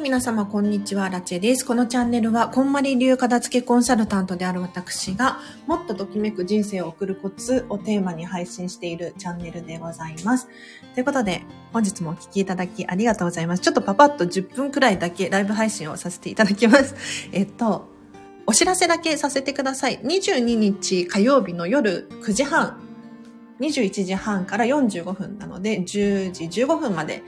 皆様、こんにちは。ラチェです。このチャンネルは、こんまり流片付けコンサルタントである私が、もっとときめく人生を送るコツをテーマに配信しているチャンネルでございます。ということで、本日もお聴きいただきありがとうございます。ちょっとパパッと10分くらいだけライブ配信をさせていただきます。えっと、お知らせだけさせてください。22日火曜日の夜9時半、21時半から45分なので、10時15分まで、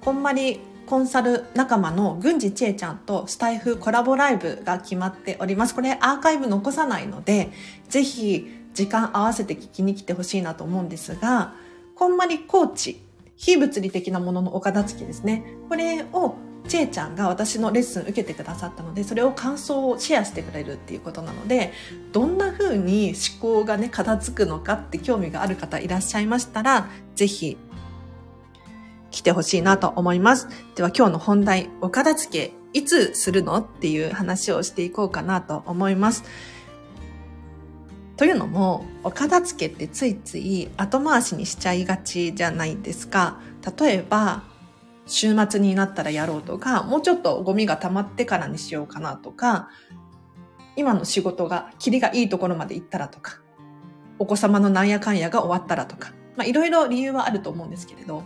こんまりコンサル仲間の郡司千恵ちゃんとスタイフコラボライブが決まっております。これアーカイブ残さないので、ぜひ時間合わせて聞きに来てほしいなと思うんですが、こんまりコーチ、非物理的なもののお片付けですね。これをちえちゃんが私のレッスン受けてくださったので、それを感想をシェアしてくれるっていうことなので、どんな風に思考がね、片付くのかって興味がある方いらっしゃいましたら、ぜひてほしいなと思います。では今日の本題、お片付けいつするのっていう話をしていこうかなと思います。というのも、お片付けってついつい後回しにしちゃいがちじゃないですか。例えば、週末になったらやろうとか、もうちょっとゴミが溜まってからにしようかなとか、今の仕事が、キリがいいところまで行ったらとか、お子様のなんやかんやが終わったらとか、まあいろいろ理由はあると思うんですけれど、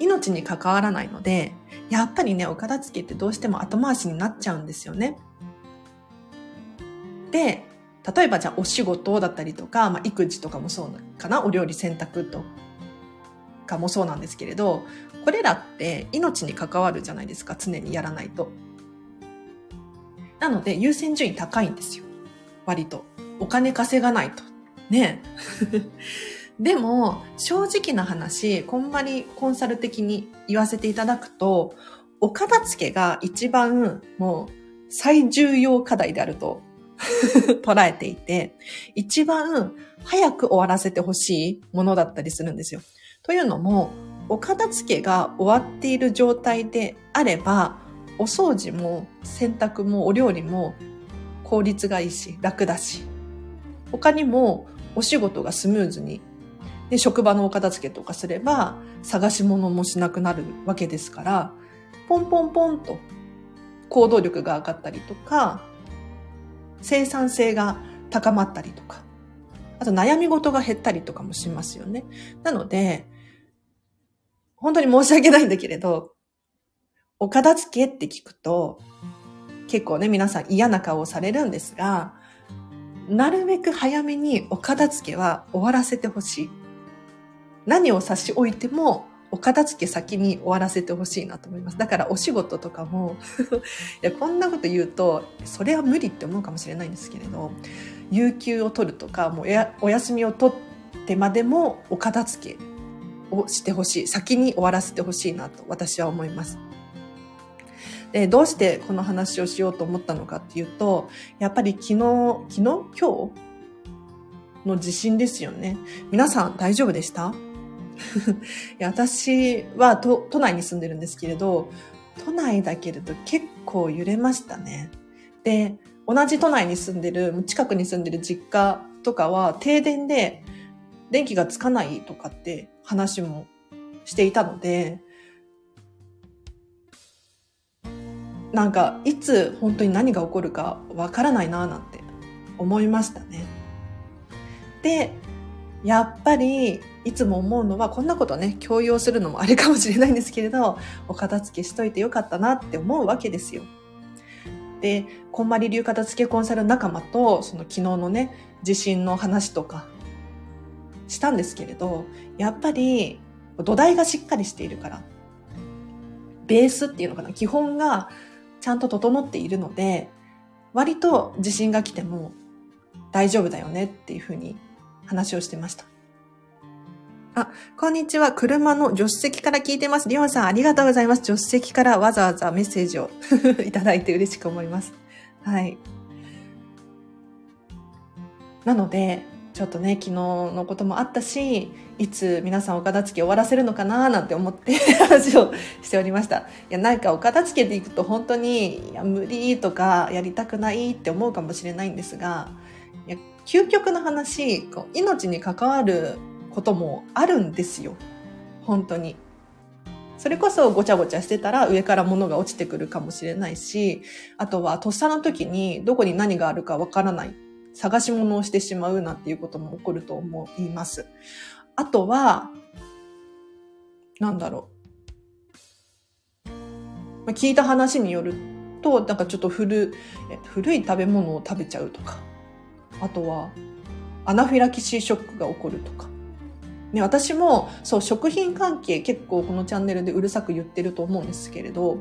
命に関わらないので、やっぱりね、お片付けってどうしても後回しになっちゃうんですよね。で、例えばじゃあお仕事だったりとか、まあ、育児とかもそうかな、お料理洗濯とかもそうなんですけれど、これらって命に関わるじゃないですか、常にやらないと。なので優先順位高いんですよ。割と。お金稼がないと。ねでも、正直な話、こんまりコンサル的に言わせていただくと、お片付けが一番もう最重要課題であると 捉えていて、一番早く終わらせてほしいものだったりするんですよ。というのも、お片付けが終わっている状態であれば、お掃除も洗濯もお料理も効率がいいし、楽だし、他にもお仕事がスムーズにで、職場のお片付けとかすれば、探し物もしなくなるわけですから、ポンポンポンと行動力が上がったりとか、生産性が高まったりとか、あと悩み事が減ったりとかもしますよね。なので、本当に申し訳ないんだけれど、お片付けって聞くと、結構ね、皆さん嫌な顔をされるんですが、なるべく早めにお片付けは終わらせてほしい。何を差し置いても、お片付け先に終わらせてほしいなと思います。だからお仕事とかも いや、こんなこと言うと、それは無理って思うかもしれないんですけれど、有給を取るとか、もうお休みを取ってまでもお片付けをしてほしい。先に終わらせてほしいなと私は思います。で、どうしてこの話をしようと思ったのかっていうと、やっぱり昨日、昨日？今日？の地震ですよね。皆さん大丈夫でした？いや私は都都内に住んでるんですけれど、都内だけれど結構揺れましたね。で、同じ都内に住んでる、近くに住んでる実家とかは停電で電気がつかないとかって話もしていたので、なんかいつ本当に何が起こるかわからないななんて思いましたね。で、やっぱりいつも思うのは、こんなことね、強要するのもあれかもしれないんですけれど、お片付けしといてよかったなって思うわけですよ。で、こんまり流片付けコンサル仲間と、その昨日のね、地震の話とか、したんですけれど、やっぱり土台がしっかりしているから、ベースっていうのかな、基本がちゃんと整っているので、割と地震が来ても大丈夫だよねっていうふうに話をしてました。あ、こんにちは。車の助手席から聞いてます。リオンさん、ありがとうございます。助手席からわざわざメッセージを いただいて嬉しく思います。はい。なので、ちょっとね、昨日のこともあったし、いつ皆さんお片付け終わらせるのかななんて思って 話をしておりました。いや、なんかお片付けていくと本当に、いや、無理とかやりたくないって思うかもしれないんですが、いや究極の話、こう命に関わることもあるんですよ。本当に。それこそごちゃごちゃしてたら上から物が落ちてくるかもしれないし、あとはとっさの時にどこに何があるかわからない。探し物をしてしまうなんていうことも起こると思います。あとは、なんだろう。聞いた話によると、なんかちょっと古古い食べ物を食べちゃうとか。あとは、アナフィラキシーショックが起こるとか。ね、私も、そう、食品関係結構このチャンネルでうるさく言ってると思うんですけれど、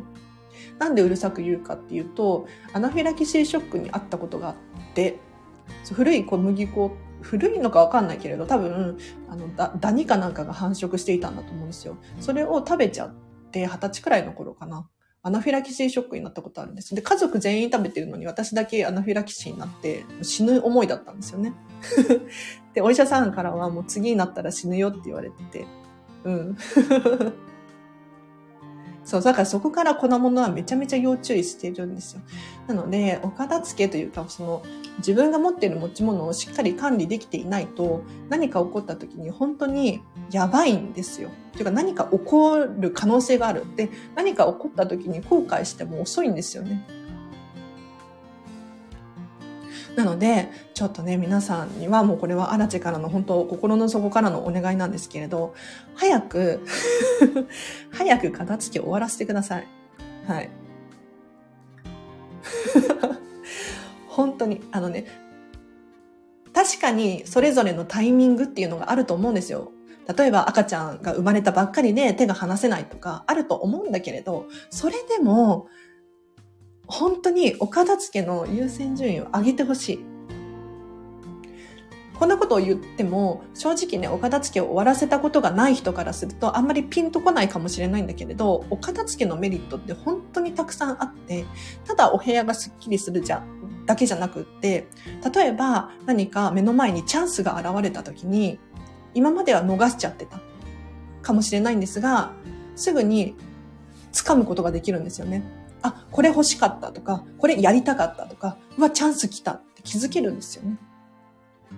なんでうるさく言うかっていうと、アナフィラキシーショックにあったことがあって、古い小麦粉、古いのかわかんないけれど、多分、あの、ダダニかなんかが繁殖していたんだと思うんですよ。それを食べちゃって、二十歳くらいの頃かな。アナフィラキシーショックになったことあるんです。で、家族全員食べてるのに私だけアナフィラキシーになって死ぬ思いだったんですよね。で、お医者さんからはもう次になったら死ぬよって言われてて、うん。そう、だからそこから粉物はめちゃめちゃ要注意しているんですよ。なので、お片付けというか、その、自分が持っている持ち物をしっかり管理できていないと、何か起こった時に本当にやばいんですよ。というか何か起こる可能性がある。で、何か起こった時に後悔しても遅いんですよね。なので、ちょっとね、皆さんにはもうこれはアラチェからの本当心の底からのお願いなんですけれど、早く 早く片付け終わらせてください。はい。本当に、あのね、確かにそれぞれのタイミングっていうのがあると思うんですよ。例えば赤ちゃんが生まれたばっかりで手が離せないとかあると思うんだけれど、それでも本当にお片付けの優先順位を上げてほしい。こんなことを言っても、正直ね、お片付けを終わらせたことがない人からすると、あんまりピンとこないかもしれないんだけれど、お片付けのメリットって本当にたくさんあって、ただお部屋がスッキリするじゃ、だけじゃなくって、例えば何か目の前にチャンスが現れた時に、今までは逃しちゃってたかもしれないんですが、すぐに掴むことができるんですよね。あ、これ欲しかったとか、これやりたかったとか、うわ、チャンス来たって気づけるんですよね。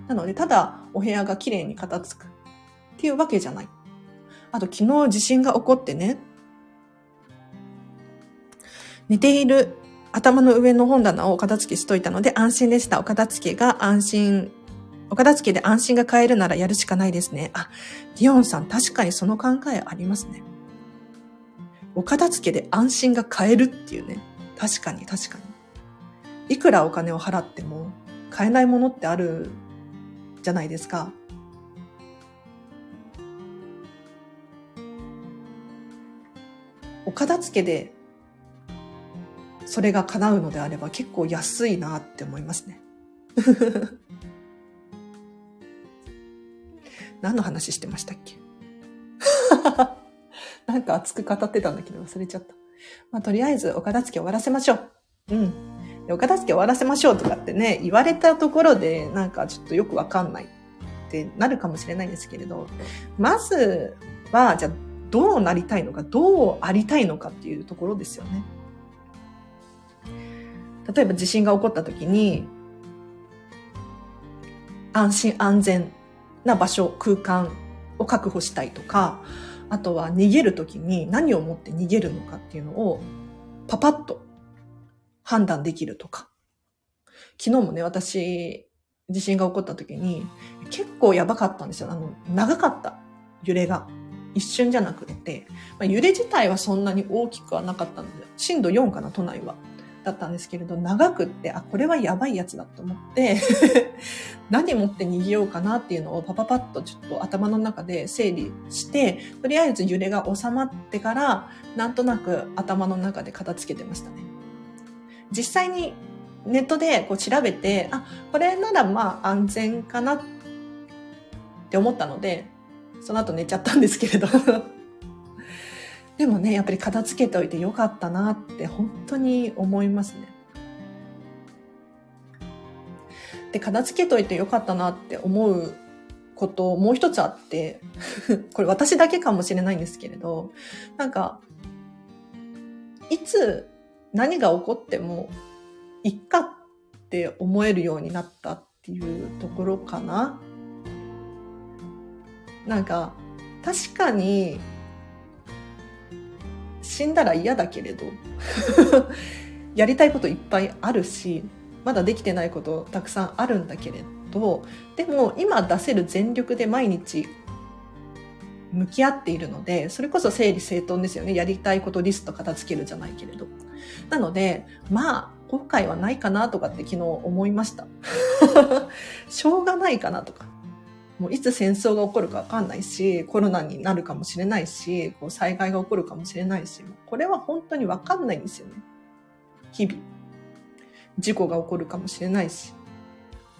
なので、ただお部屋が綺麗に片付くっていうわけじゃない。あと、昨日地震が起こってね、寝ている頭の上の本棚を片付けしといたので安心でした。お片付けが安心、お片付けで安心が買えるならやるしかないですね。あ、ディオンさん確かにその考えありますね。お片付けで安心が買えるっていうね。確かに確かに。いくらお金を払っても買えないものってあるじゃないですか。お片付けでそれが叶うのであれば結構安いなって思いますね。何の話してましたっけ？なんか熱く語ってたんだけど忘れちゃった。まあ、とりあえずお片付け終わらせましょう。うん。お片付け終わらせましょうとかってね、言われたところで、なんかちょっとよくわかんないってなるかもしれないんですけれど、まずは、じゃあ、どうなりたいのか、どうありたいのかっていうところですよね。例えば地震が起こった時に、安心安全な場所、空間を確保したいとか、あとは逃げる時に何を持って逃げるのかっていうのをパパッと判断できるとか。昨日もね、私、地震が起こった時に結構やばかったんですよ。あの、長かった。揺れが。一瞬じゃなくって、まあ、揺れ自体はそんなに大きくはなかったので、震度4かな、都内は。だったんですけれど、長くって、あ、これはやばいやつだと思って 何持って逃げようかなっていうのをパパパッとちょっと頭の中で整理して、とりあえず揺れが収まってから、なんとなく頭の中で片付けてましたね。実際にネットでこう調べて、あ、これならまあ安全かなって思ったので、その後寝ちゃったんですけれど でもね、やっぱり片付けておいてよかったなって本当に思いますね。で、片付けといてよかったなって思うこともう一つあって これ私だけかもしれないんですけれど、なんか、いつ何が起こっても、いっかって思えるようになったっていうところかな。なんか、確かに死んだら嫌だけれど、やりたいこといっぱいあるし、まだできてないことたくさんあるんだけれど、でも今出せる全力で毎日向き合っているので、それこそ整理整頓ですよね。やりたいことリスト片付けるじゃないけれど。なので、まあ、後悔はないかなとかって昨日思いました。しょうがないかなとか。もういつ戦争が起こるかわかんないし、コロナになるかもしれないし、こう災害が起こるかもしれないし、これは本当にわかんないんですよね。日々。事故が起こるかもしれないし。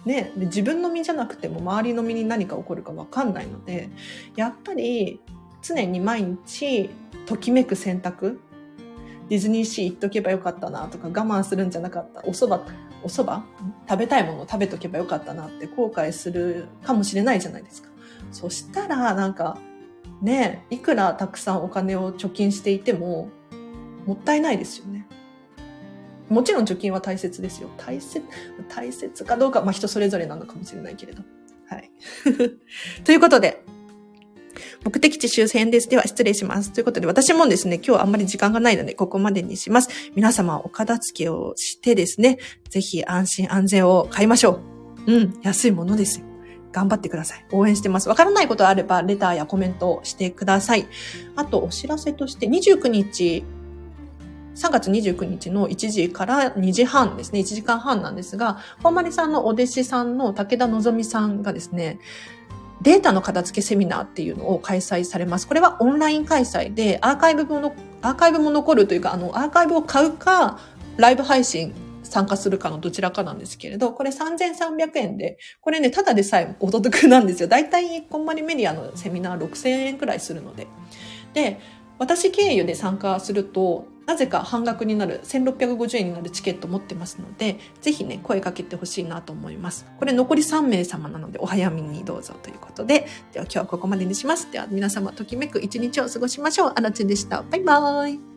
ね、で自分の身じゃなくても周りの身に何か起こるかわかんないので、やっぱり常に毎日ときめく選択ディズニーシー行っとけばよかったなとか我慢するんじゃなかった。お蕎麦、お蕎麦？食べたいものを食べとけばよかったなって後悔するかもしれないじゃないですか。そしたらなんかね、いくらたくさんお金を貯金していてももったいないですよね。もちろん貯金は大切ですよ。大切、大切かどうか、まあ人それぞれなのかもしれないけれど。はい。ということで、目的地周辺です。では失礼します。ということで、私もですね、今日あんまり時間がないので、ここまでにします。皆様、お片付けをしてですね、ぜひ安心安全を買いましょう。うん、安いものですよ。頑張ってください。応援してます。わからないことあれば、レターやコメントをしてください。あと、お知らせとして、29日、3月29日の1時から2時半ですね、1時間半なんですが、本丸さんのお弟子さんの武田のぞみさんがですね、データの片付けセミナーっていうのを開催されます。これはオンライン開催で、アーカイブもの、アーカイブも残るというか、あの、アーカイブを買うか、ライブ配信参加するかのどちらかなんですけれど、これ3300円で、これね、ただでさえお得なんですよ。だいたいこんまりメディアのセミナー6000円くらいするので。で、私経由で参加すると、なぜか半額になる1650円になるチケット持ってますので、ぜひね、声かけてほしいなと思います。これ残り3名様なのでお早めにどうぞということで、では今日はここまでにします。では皆様ときめく一日を過ごしましょう。あらちでした。バイバーイ。